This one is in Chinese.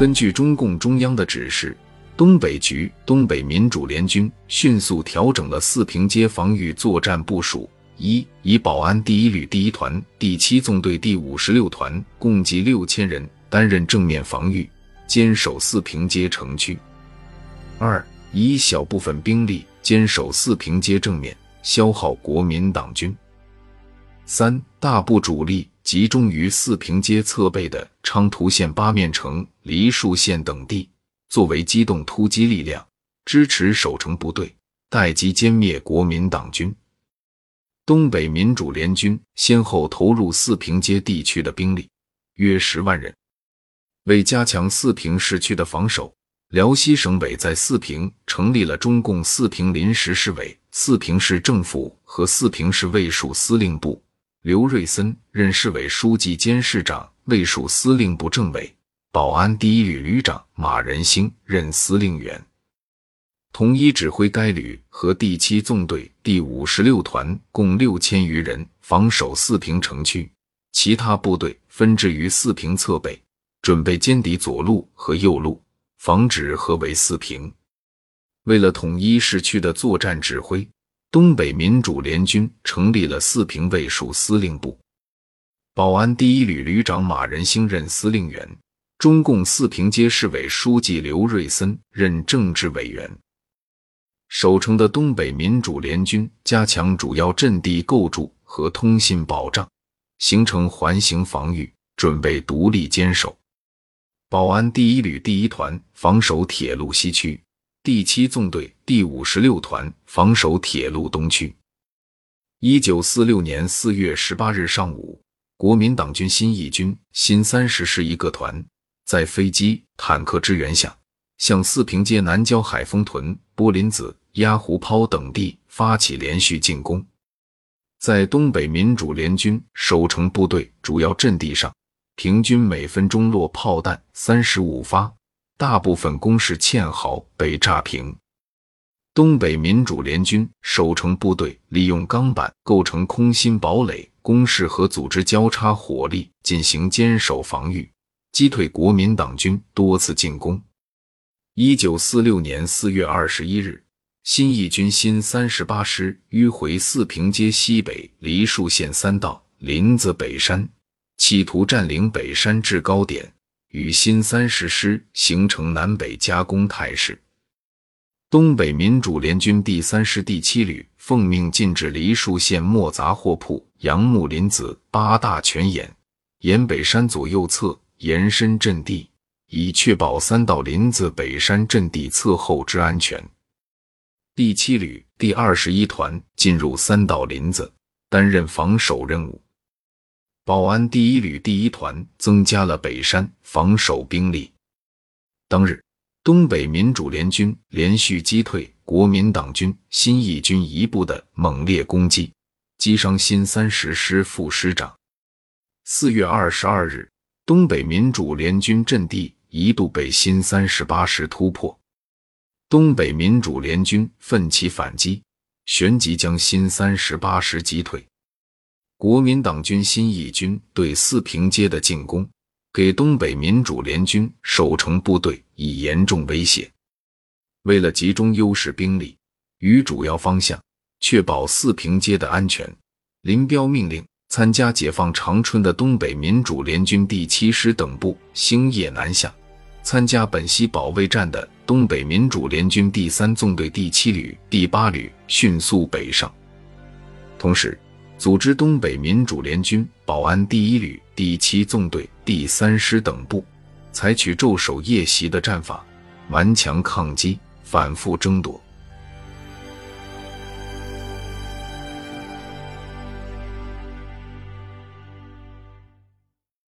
根据中共中央的指示，东北局东北民主联军迅速调整了四平街防御作战部署：一、以保安第一旅第一团第七纵队第五十六团共计六千人担任正面防御，坚守四平街城区；二、以小部分兵力坚守四平街正面，消耗国民党军；三、大部主力。集中于四平街侧背的昌图县八面城、梨树县等地，作为机动突击力量，支持守城部队，待机歼灭国民党军。东北民主联军先后投入四平街地区的兵力约十万人，为加强四平市区的防守，辽西省委在四平成立了中共四平临时市委、四平市政府和四平市卫戍司令部。刘瑞森任市委书记兼市长，卫戍司令部政委；保安第一旅旅长马仁兴任司令员，统一指挥该旅和第七纵队第五十六团共六千余人，防守四平城区。其他部队分置于四平侧背，准备歼敌左路和右路，防止合围四平。为了统一市区的作战指挥。东北民主联军成立了四平卫戍司令部，保安第一旅旅长马仁兴任司令员，中共四平街市委书记刘瑞森任政治委员。守城的东北民主联军加强主要阵地构筑和通信保障，形成环形防御，准备独立坚守。保安第一旅第一团防守铁路西区。第七纵队第五十六团防守铁路东区。一九四六年四月十八日上午，国民党军新一军新三十师一个团在飞机、坦克支援下，向四平街南郊海丰屯、波林子、鸭湖抛等地发起连续进攻。在东北民主联军守城部队主要阵地上，平均每分钟落炮弹三十五发。大部分工事堑壕被炸平。东北民主联军守城部队利用钢板构成空心堡垒，工事和组织交叉火力进行坚守防御，击退国民党军多次进攻。一九四六年四月二十一日，新一军新三十八师迂回四平街西北梨树县三道林子北山，企图占领北山制高点。与新三十师形成南北夹攻态势。东北民主联军第三师第七旅奉命进至梨树县莫杂货铺杨木林子八大泉眼沿北山左右侧延伸阵地，以确保三道林子北山阵地侧后之安全。第七旅第二十一团进入三道林子，担任防守任务。保安第一旅第一团增加了北山防守兵力。当日，东北民主联军连续击退国民党军新一军一部的猛烈攻击，击伤新三十师副师长。四月二十二日，东北民主联军阵地一度被新三十八师突破，东北民主联军奋起反击，旋即将新三十八师击退。国民党军新一军对四平街的进攻，给东北民主联军守城部队以严重威胁。为了集中优势兵力与主要方向，确保四平街的安全，林彪命令参加解放长春的东北民主联军第七师等部星夜南下，参加本溪保卫战的东北民主联军第三纵队第七旅、第八旅迅速北上，同时。组织东北民主联军保安第一旅第七纵队第三师等部，采取昼守夜袭的战法，顽强抗击，反复争夺。